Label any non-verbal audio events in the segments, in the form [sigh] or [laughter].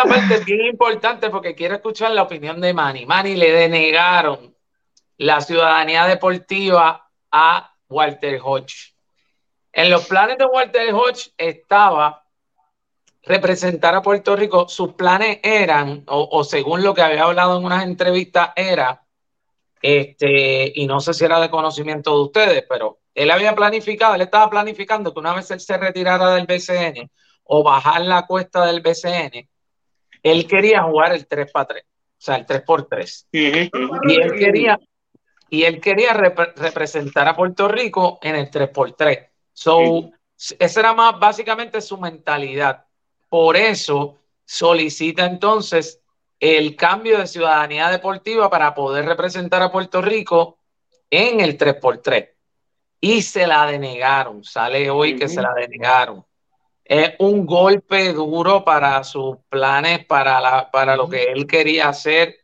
esta parte es bien importante porque quiero escuchar la opinión de Manny. Manny le denegaron la ciudadanía deportiva a Walter Hodge. En los planes de Walter Hodge estaba representar a Puerto Rico. Sus planes eran, o, según lo que había hablado en unas entrevistas, era, este, y no sé si era de conocimiento de ustedes, pero él había planificado, él estaba planificando que una vez él se retirara del BCN o bajar la cuesta del BCN, él quería jugar el 3 para 3, o sea, el 3 por 3. Y él quería, y él quería representar a Puerto Rico en el 3 por 3. So, esa era más básicamente su mentalidad. Por eso solicita entonces el cambio de ciudadanía deportiva para poder representar a Puerto Rico en el 3x3. Y se la denegaron, sale hoy que se la denegaron es un golpe duro para sus planes, para, la, para lo que él quería hacer,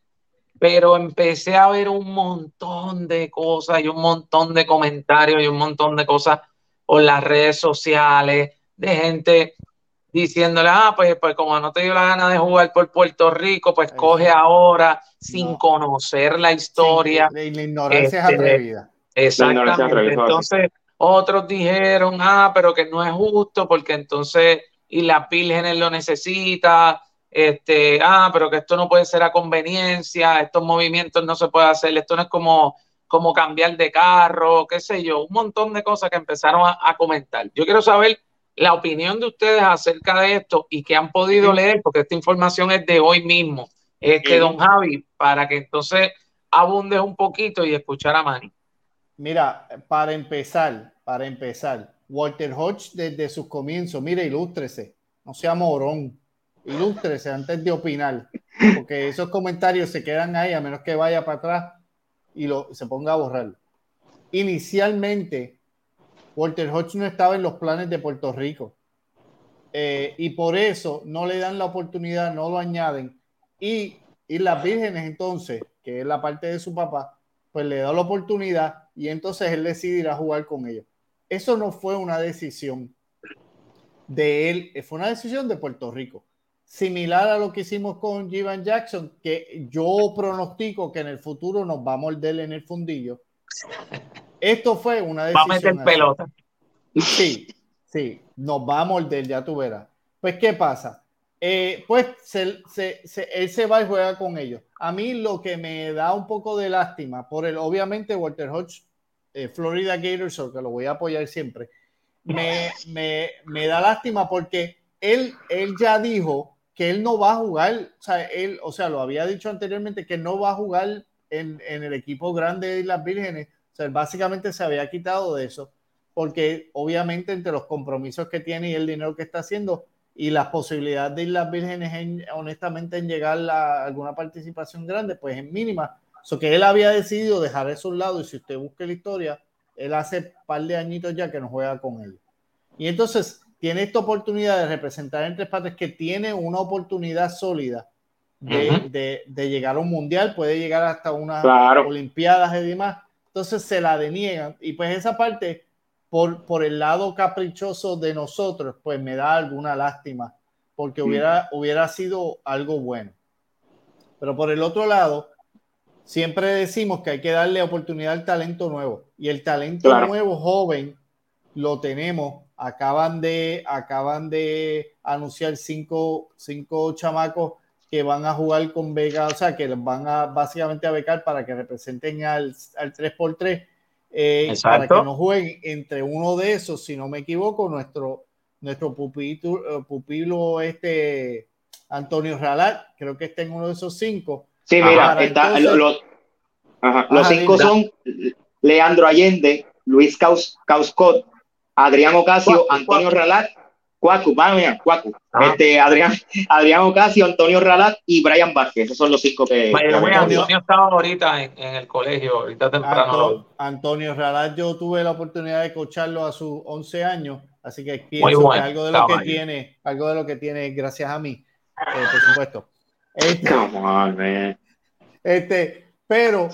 pero empecé a ver un montón de cosas y un montón de comentarios y un montón de cosas por las redes sociales de gente diciéndole, ah, pues, pues como no te dio la gana de jugar por Puerto Rico, pues coge ahora sin conocer la historia. la ignorancia es este, atrevida. Exactamente. Entonces, otros dijeron, ah, pero que no es justo porque entonces y las vírgenes lo necesita, este, ah, pero que esto no puede ser a conveniencia, estos movimientos no se puede hacer, esto no es como, como cambiar de carro, qué sé yo, un montón de cosas que empezaron a, comentar. Yo quiero saber la opinión de ustedes acerca de esto y que han podido leer, porque esta información es de hoy mismo, este, don Javi, para que entonces abundes un poquito y escuchar a Manny. Mira, para empezar, para empezar, Walter Hodge desde sus comienzos, mire, ilústrese, no sea morón, ilústrese antes de opinar, porque esos comentarios se quedan ahí a menos que vaya para atrás y lo, se ponga a borrar. Inicialmente, Walter Hodge no estaba en los planes de Puerto Rico eh, y por eso no le dan la oportunidad, no lo añaden y, y las vírgenes entonces, que es la parte de su papá, pues le da la oportunidad y entonces él decide ir a jugar con ellos. Eso no fue una decisión de él, fue una decisión de Puerto Rico. Similar a lo que hicimos con Jivan Jackson, que yo pronostico que en el futuro nos va a morder en el fundillo. Esto fue una decisión. Va a meter pelota. Sí, sí, nos va a morder, ya tú verás. Pues, ¿qué pasa? Eh, pues se, él se va y juega con ellos. A mí lo que me da un poco de lástima por el, obviamente, Walter Hodge, eh, Florida Gators, que lo voy a apoyar siempre, [laughs] me, me, da lástima porque él, él ya dijo que él no va a jugar, o sea, él, o sea, lo había dicho anteriormente que no va a jugar en, en el equipo grande de las Vírgenes, o sea, básicamente se había quitado de eso, porque obviamente entre los compromisos que tiene y el dinero que está haciendo, y las posibilidades de Islas Vírgenes, honestamente, en llegar a alguna participación grande, pues es mínima. So que él había decidido dejar eso a un lado y si usted busca la historia, él hace un par de añitos ya que no juega con él. Y entonces tiene esta oportunidad de representar en tres partes que tiene una oportunidad sólida de, de, llegar a un mundial, puede llegar hasta unas Olimpiadas y demás. Entonces se la deniegan. Y pues esa parte por, el lado caprichoso de nosotros, pues me da alguna lástima, porque mm. hubiera, hubiera sido algo bueno. Pero por el otro lado, siempre decimos que hay que darle oportunidad al talento nuevo. Y el talento nuevo, joven, lo tenemos. Acaban de, acaban de anunciar cinco, cinco chamacos que van a jugar con Vega, o sea, que van a básicamente a becar para que representen al, al 3x3 eh, para que no jueguen entre uno de esos, si no me equivoco, nuestro, nuestro pupilo, eh, pupilo este Antonio Ralat, creo que está en uno de esos cinco. Sí, mira, los, los cinco son Leandro Allende, Luis Causcot, Adrián Ocasio, Antonio Ralat Cuacu, vaya, Cuacu. Este, Adrián, Adrián Ocasio, Antonio Ralat y Brian Vázquez. Esos son los cinco que. Antonio, estaba ahorita en, el colegio, ahorita temprano. Antonio, Ralat, yo tuve la oportunidad de cocharlo a sus 11 años, así que pienso que algo de lo que tiene, algo de lo que tiene, gracias a mí, eh, por supuesto. Este, este, pero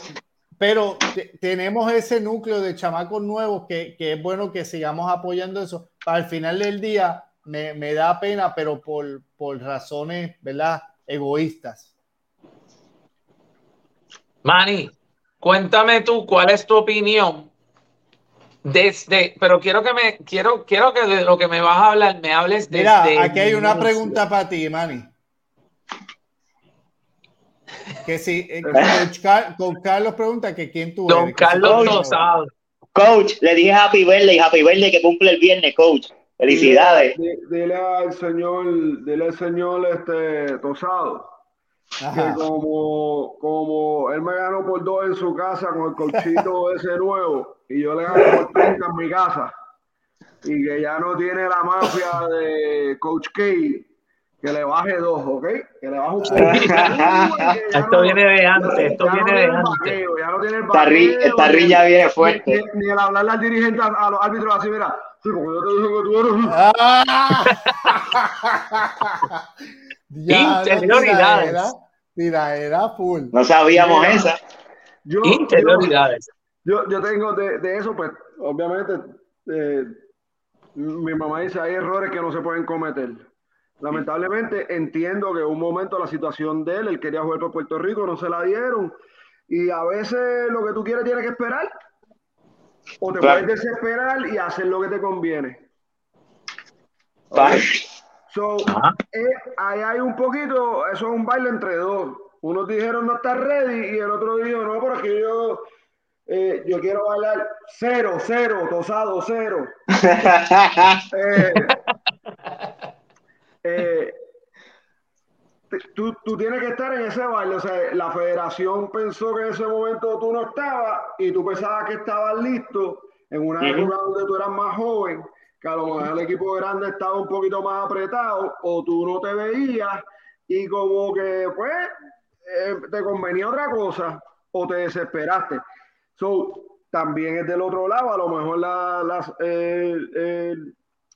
pero tenemos ese núcleo de chamacos nuevos que, que, es bueno que sigamos apoyando eso. Al final del día, me, da pena, pero por, por razones, ¿verdad? egoístas. Manny, cuéntame tú cuál es tu opinión desde, pero quiero que me, quiero, quiero que de lo que me vas a hablar me hables desde. Mira, aquí hay una pregunta para ti, Manny. Que si eh, [laughs] con Carlos pregunta que quién tú Don Carlos Rosado. Coach, le dije Happy Birthday, Happy Birthday que cumple el viernes, coach. Felicidades. Dile, al señor, dile al señor este Tosado que como, como él me ganó por dos en su casa con el colchito [laughs] ese nuevo y yo le gané por 30 en mi casa y que ya no tiene la mafia de Coach K que le baje dos, ¿ok? Que le baje un poco. [laughs] esto viene de antes, esto viene de antes. ya no tiene el esta rilla viene fuerte. Ni, el hablarle al dirigente, a, los árbitros así, mira, sí, porque yo te dije que tú eres... [laughs] Ah. [laughs] Interioridades. Mira, era full. No sabíamos esa. Yo, Interioridades. Yo, yo tengo de, de eso, pues, obviamente, eh, mi mamá dice, hay errores que no se pueden cometer Lamentablemente entiendo que en un momento la situación de él, él quería jugar por Puerto Rico, no se la dieron. Y a veces lo que tú quieres tienes que esperar. O te puedes desesperar y hacer lo que te conviene. So, eh, ahí hay un poquito, eso es un baile entre dos. Unos dijeron no está ready y el otro dijo no, porque yo, eh, yo quiero bailar cero, cero, tosado, cero. [laughs] eh, tú, tú, tienes que estar en ese baile. O sea, la federación pensó que en ese momento tú no estabas y tú pensabas que estabas listo en una época donde tú eras más joven, que a lo mejor el equipo grande estaba un poquito más apretado o tú no te veías y como que pues eh, te convenía otra cosa o te desesperaste. So, también es del otro lado, a lo mejor la, las, eh,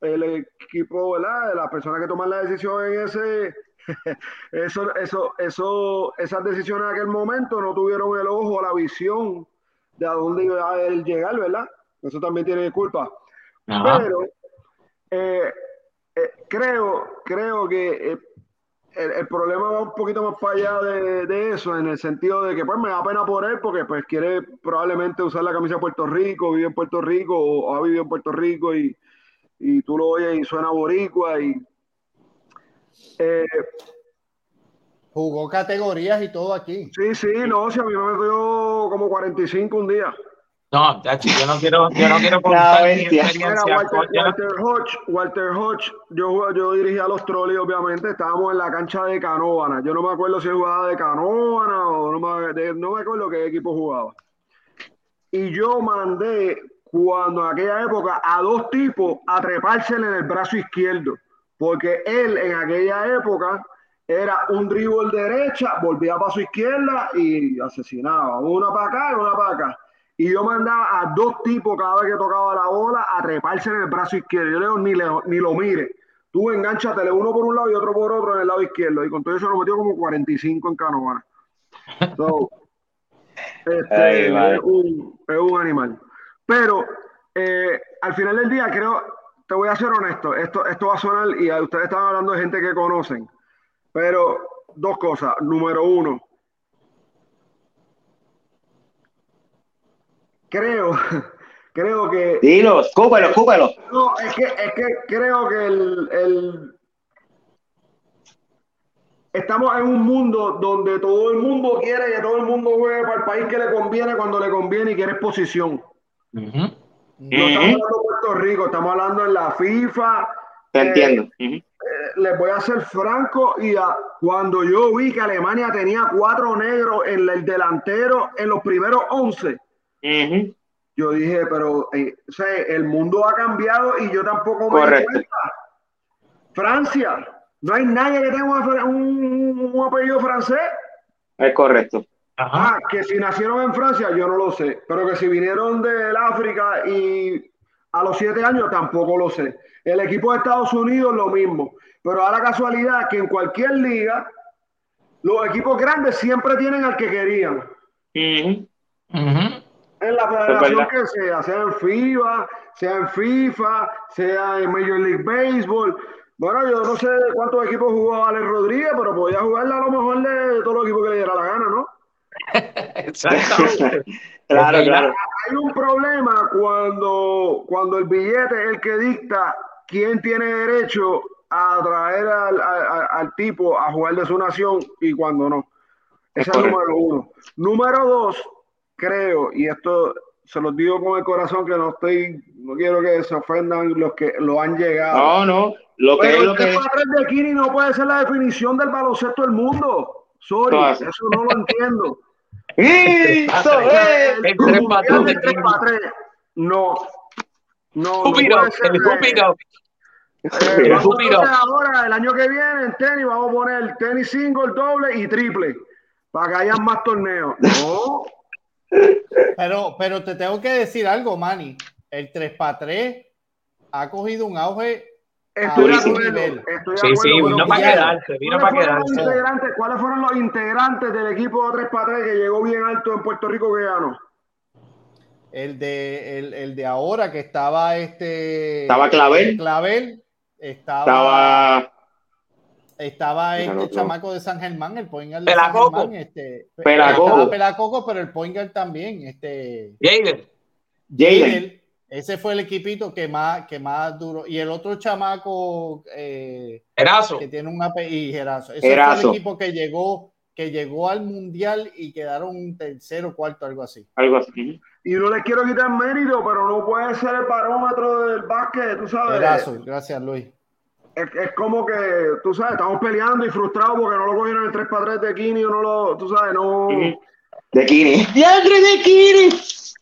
el equipo, ¿verdad? Las personas que toman la decisión en ese, [laughs] eso, eso, eso, esas decisiones en aquel momento no tuvieron el ojo, la visión de a dónde iba a llegar, ¿verdad? Eso también tiene culpa. Pero eh, eh, creo, creo que eh, el, problema va un poquito más para allá de, de, eso, en el sentido de que pues me da pena por él porque pues quiere probablemente usar la camisa de Puerto Rico, vive en Puerto Rico o ha vivido en Puerto Rico y, y tú lo oyes y suena boricua y eh, jugó categorías y todo aquí. Sí, sí, no, si a mí me metió como 45 un día. No, yo no quiero, yo no quiero [laughs] contar mi experiencia. Walter, Hodge, Walter Hodge, yo, yo dirigía los trolley, obviamente, estábamos en la cancha de Canóvana. Yo no me acuerdo si jugaba de Canóvana o no me, no me acuerdo qué equipo jugaba. Y yo mandé cuando en aquella época a dos tipos a trepársele en el brazo izquierdo, porque él en aquella época era un dribble derecha, volvía para su izquierda y asesinaba, una para acá y una para acá. Y yo mandaba a dos tipos cada vez que tocaba la bola a treparse en el brazo izquierdo. Yo le digo, ni, le, ni lo mire. Tú enganchatele uno por un lado y otro por otro en el lado izquierdo. Y con todo eso lo metió como 45 en canoa. [laughs] este, es, un, es un animal. Pero eh, al final del día, creo, te voy a ser honesto, esto, esto va a sonar y ustedes están hablando de gente que conocen, pero dos cosas. Número uno, creo, [laughs] creo que. Dilo, escúpelo, escúpelo. No, es que, es que creo que el, el, Estamos en un mundo donde todo el mundo quiere que todo el mundo juegue para el país que le conviene cuando le conviene y quiere exposición. No estamos hablando de Puerto Rico, estamos hablando en la FIFA. Te entiendo. Eh, les voy a ser franco y cuando yo vi que Alemania tenía cuatro negros en el delantero en los primeros once, yo dije, pero eh, el mundo ha cambiado y yo tampoco me doy Francia, no hay nadie que tenga un, un apellido francés. Es correcto. Ah, que si nacieron en Francia, yo no lo sé. Pero que si vinieron del África y a los siete años, tampoco lo sé. El equipo de Estados Unidos, lo mismo. Pero a la casualidad que en cualquier liga, los equipos grandes siempre tienen al que querían. En la federación que sea, sea en FIBA, sea en FIFA, sea en Major League Baseball. Bueno, yo no sé cuántos equipos jugó Alex Rodríguez, pero podía jugarle a lo mejor de todos los equipos que le diera la gana, ¿no? Exactamente. [laughs] claro, claro. Hay un problema cuando, cuando el billete es el que dicta quién tiene derecho a traer al, al, al tipo a jugar de su nación y cuando no. Ese es el número uno. Número dos, creo, y esto se los digo con el corazón que no estoy, no quiero que se ofendan los que lo han llegado. No, no, lo que Pero es lo que 3 para 3 de Kini no puede ser la definición del baloncesto del mundo. Sorry, No, eso no lo entiendo. ¡Eso es! El tres para tres de El 3 para 3, no. No, el up. Eh, ahora, el año que viene, en tenis, vamos a poner tenis single, doble y triple. Para que haya más torneos. No, [laughs] Pero, pero te tengo que decir algo, Manny. El 3x3 ha cogido un auge. Estoy de acuerdo. de Sí, acuerdo, sí, vino para quedarse, vino ¿Cuáles para fueron, los quedarse. integrantes, ¿Cuáles fueron los integrantes del equipo de 3x3 que llegó bien alto en Puerto Rico que ganó? El de, el, el de ahora que estaba este. Estaba Clavel. Clavel. Estaba. Estaba este chamaco de San Germán, el point guard de Pelacoco. San Germán. Este, Pelacoco. Estaba Pelacoco, pero el point guard también. Este, Jaden. Jalen. Ese fue el equipito que más, que más duro. Y el otro chamaco eh, Erazo. que tiene un apellido, Gerazo. Ese fue Erazo. el equipo que llegó, que llegó al mundial y quedaron tercero, cuarto, algo así. algo así. Y no les quiero quitar mérito, pero no puede ser el barómetro del básquet, tú sabes. Erazo, gracias Luis. Es, es como que, tú sabes, estamos peleando y frustrados porque no lo cogieron el 3 para 3 de Kini o no lo, tú sabes, no. De Kini. ¡Diantre de Kini!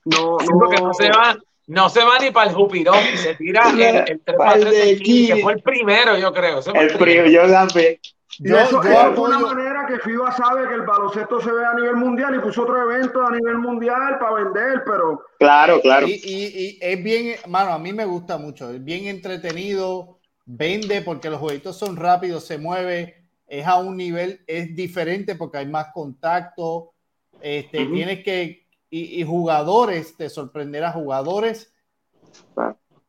No, no, porque no se va, no se va ni para el Jupirón, [laughs] se tira el, el 3 Pa'l para 3 de de Kini, que fue el primero, yo creo. ese El frío, yo también. Y Yo- eso, yo eso fue una manera que FIBA sabe que el baloncesto se ve a nivel mundial y puso otro evento a nivel mundial para vender, pero Claro, claro. Y, y- y es bien, mano, a mí me gusta mucho, es bien entretenido, vende porque los jueguitos son rápidos, se mueve, es a un nivel, es diferente porque hay más contacto, este, tienes que, y, y jugadores, te sorprenderá, jugadores.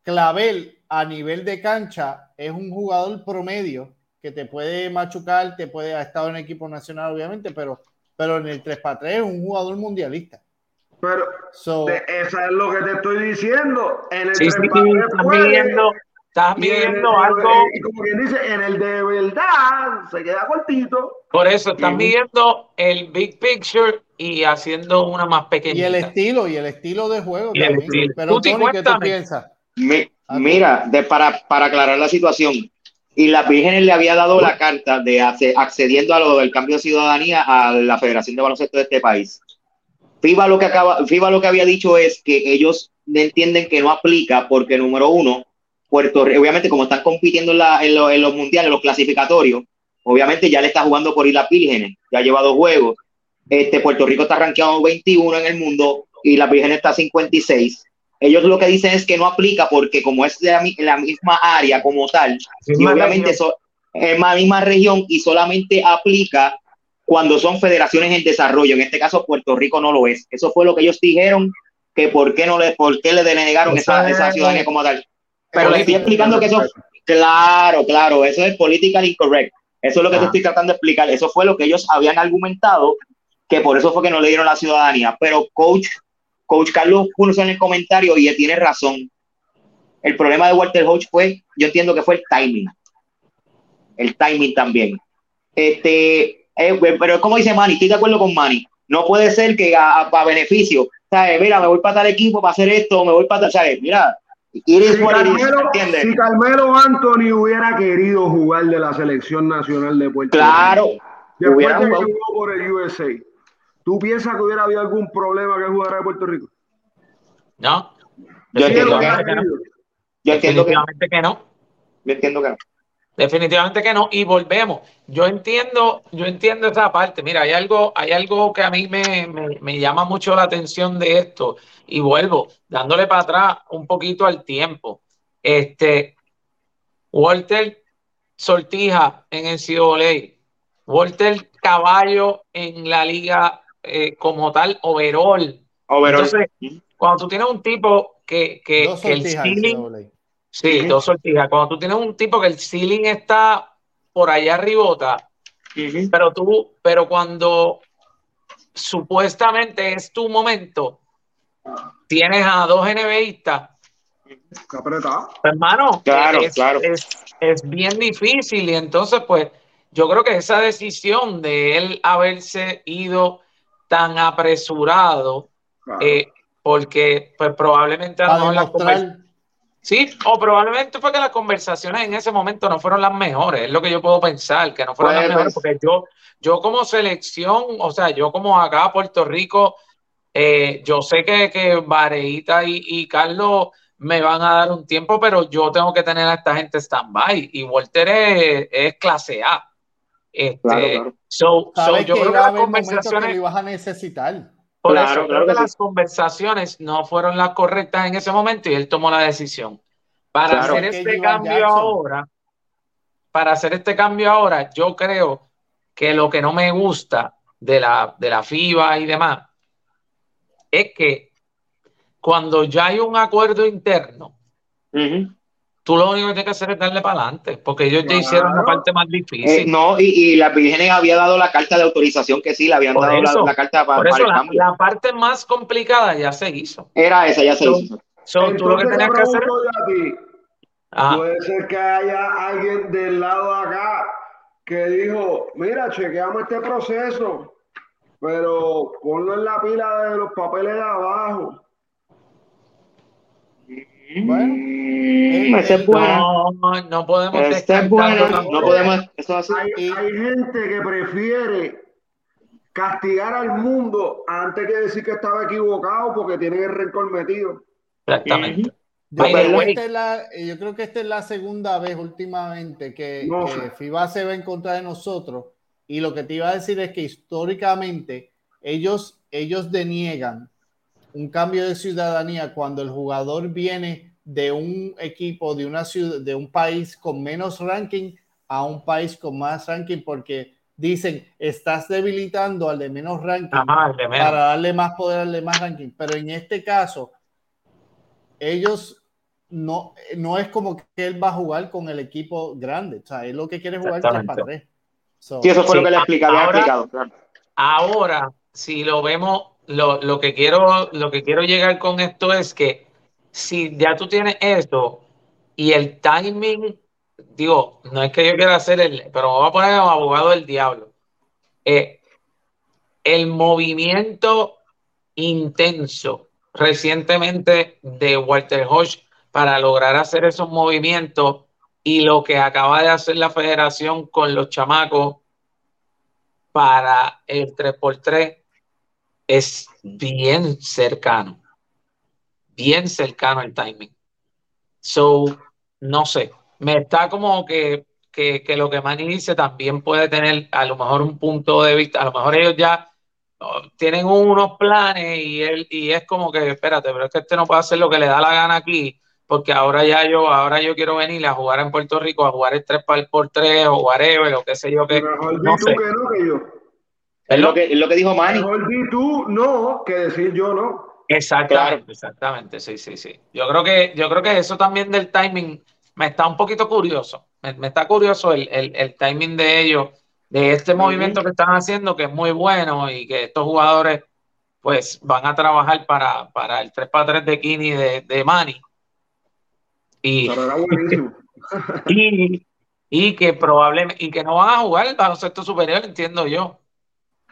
Clavel a nivel de cancha es un jugador promedio que te puede machucar, te puede, ha estado en equipo nacional obviamente, pero, pero en el 3x3 es un jugador mundialista. pero So, de- eso es lo que te estoy diciendo. En el Sí, 3 sí, para 3 estás puede, estás y en el- midiendo algo, y como quien dice, en el de verdad se queda cortito. por eso estás Ujú. midiendo el big picture y haciendo una más Y pequeñita. el estilo, y el estilo de juego Y estilo. Pero Tuti, Tony, ¿qué tú piensas? Mi- Ah, mira, de, para, para aclarar la situación, y las vírgenes le había dado la carta de accediendo a lo del cambio de ciudadanía a la Federación de Baloncesto de este país. FIBA lo que acaba, FIBA lo que había dicho es que ellos entienden que no aplica porque número uno, Puerto Rico, obviamente como están compitiendo en, la- en lo- en los mundiales, en los clasificatorios, obviamente ya le está jugando por Islas Vírgenes, ya lleva dos juegos. Este, Puerto Rico está rankeado 21 en el mundo y las Vírgenes está 56. Ellos lo que dicen es que no aplica porque como es de la, mi- la misma área como tal, y obviamente región. es la misma región y solamente aplica cuando son federaciones en desarrollo. En este caso, Puerto Rico no lo es. Eso fue lo que ellos dijeron, que por qué no le, por qué le denegaron esa ciudadanía como tal. Pero le es- estoy explicando que eso, claro, claro, eso es politically incorrect. Eso es lo que te Ah. estoy tratando de explicar. Eso fue lo que ellos habían argumentado, que por eso fue que no le dieron la ciudadanía. Pero coach, coach Carlos puso en el comentario y tiene razón. El problema de Walter Hodge fue, yo entiendo que fue el timing. El timing también. Este, eh, pero es como dice Manny, estoy de acuerdo con Manny. No puede ser que a, a- para beneficio, ¿sabes? Mira, me voy para tal equipo para hacer esto, me voy para tal, ¿sabes? Mira, it is Si Carmelo, si Carmelo Anthony hubiera querido jugar de la selección nacional de Puerto Claro, Rico, después hubiera de que jugó por el USA, ¿tú piensas que hubiera habido algún problema que jugara de Puerto Rico? No, Yo entiendo que, definitivamente que no. yo entiendo que no. yo entiendo que no. Definitivamente que no. Y volvemos. Yo entiendo, yo entiendo esa parte. Mira, hay algo, hay algo que a mí me, me- me llama mucho la atención de esto. Y vuelvo, dándole para atrás un poquito al tiempo. Este, Walter Sortija en el COLA, Walter Caballo en la liga eh, como tal, overall. Overall. Entonces, cuando tú tienes un tipo que, que, que el ceiling, NCAA. Sí, dos sortijas. Cuando tú tienes un tipo que el ceiling está por allá arribota, pero tú, pero cuando supuestamente es tu momento, tienes a dos NBistas. Hermano, claro, es, claro. Es, bien difícil y entonces pues yo creo que esa decisión de él haberse ido tan apresurado, eh, porque pues probablemente a lo mejor Sí, o probablemente fue que las conversaciones en ese momento no fueron las mejores, es lo que yo puedo pensar, que no fueron las mejores, porque yo, yo como selección, o sea, yo como acá Puerto Rico, eh, yo sé que, que Vareita y, Carlos me van a dar un tiempo, pero yo tengo que tener a esta gente stand-by y Walter es, clase A. Este, So, yo creo que las conversaciones... Que ibas a necesitar. Por eso, creo que, las conversaciones no fueron las correctas en ese momento y él tomó la decisión. Para hacer este cambio ahora, para hacer este cambio ahora, yo creo que lo que no me gusta de la, de la FIBA y demás es que cuando ya hay un acuerdo interno, tú lo único que tienes que hacer es darle para adelante, porque ellos ya hicieron la parte más difícil. Eh, no, y, y la Virgen había dado la carta de autorización que sí, le habían dado la, carta para, el cambio. La, parte más complicada ya se hizo. Era esa, ya se hizo. tú lo que tenías que hacer. Puede ser que haya alguien del lado de acá que dijo: Mira, chequeamos este proceso, pero ponlo en la pila de los papeles de abajo. Bueno, mm, es bueno. No, no podemos es bueno, no podemos, eso así. Hay, hay, gente que prefiere castigar al mundo antes que decir que estaba equivocado porque tienen el rencor metido. Exactamente. Yo, creo que la, yo creo que esta es la segunda vez últimamente que, que FIBA se va en contra de nosotros. Y lo que te iba a decir es que históricamente ellos, ellos deniegan un cambio de ciudadanía cuando el jugador viene de un equipo, de una ciudad, de un país con menos ranking a un país con más ranking, porque dicen, estás debilitando al de menos ranking para darle más poder al de más ranking. Pero en este caso, ellos no, no es como que él va a jugar con el equipo grande. O sea, él lo que quiere jugar 3 para 3. sí, eso fue lo que le explicaba, ahora, explicado. Ahora, si lo vemos lo, lo, que quiero, lo que quiero llegar con esto es que si ya tú tienes esto y el timing, digo, no es que yo quiera hacer el, pero me voy a poner como abogado del diablo. Eh, el movimiento intenso recientemente de Walter Hodge para lograr hacer esos movimientos y lo que acaba de hacer la federación con los chamacos para el 3x3 es bien cercano, bien cercano el timing. So, no sé, me está como que, que, que lo que Manny dice también puede tener a lo mejor un punto de vista, a lo mejor ellos ya oh, tienen unos planes y él y es como que espérate, pero es que este no puede hacer lo que le da la gana aquí, porque ahora ya yo, ahora yo quiero venir a jugar en Puerto Rico, a jugar el 3 por 3 o whatever, o qué sé yo que. No sé. Que no, que yo. Es lo que, es lo que dijo Manny. Mejor di tú no que decir yo no. Exactamente, exactamente, sí, sí, sí. Yo creo que, yo creo que eso también del timing me está un poquito curioso. Me, está curioso el, el, el, timing de ellos, de este movimiento que están haciendo, que es muy bueno y que estos jugadores pues van a trabajar para, para el 3 para 3 de Kini de, de Manny. Y, [laughs] y, y que probablemente, y que no van a jugar el baloncesto superior, entiendo yo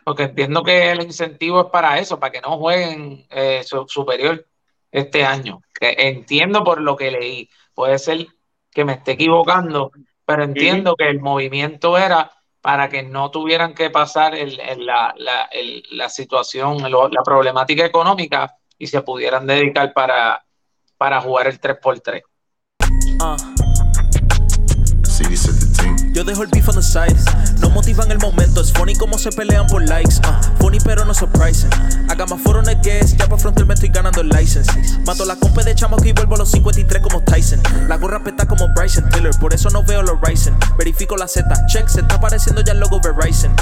porque entiendo que el incentivo es para eso, para que no jueguen eh, superior este año. Que entiendo por lo que leí. Puede ser que me esté equivocando, pero entiendo que el movimiento era para que no tuvieran que pasar el, la, la, la, situación, la problemática económica y se pudieran dedicar para, para jugar el 3x3. Yo dejo el beef on the side. No motivan el momento. Es funny como se pelean por likes. Uh, funny pero no surprising. Haga más foro en guest. Ya para frontal me estoy ganando el license. Mato la compa de chamo que vuelvo a los 53 como Tyson. La gorra peta como Bryson Tiller. Por eso no veo los Ryzen. Verifico la Z. Check. Se está apareciendo ya el logo Verizon.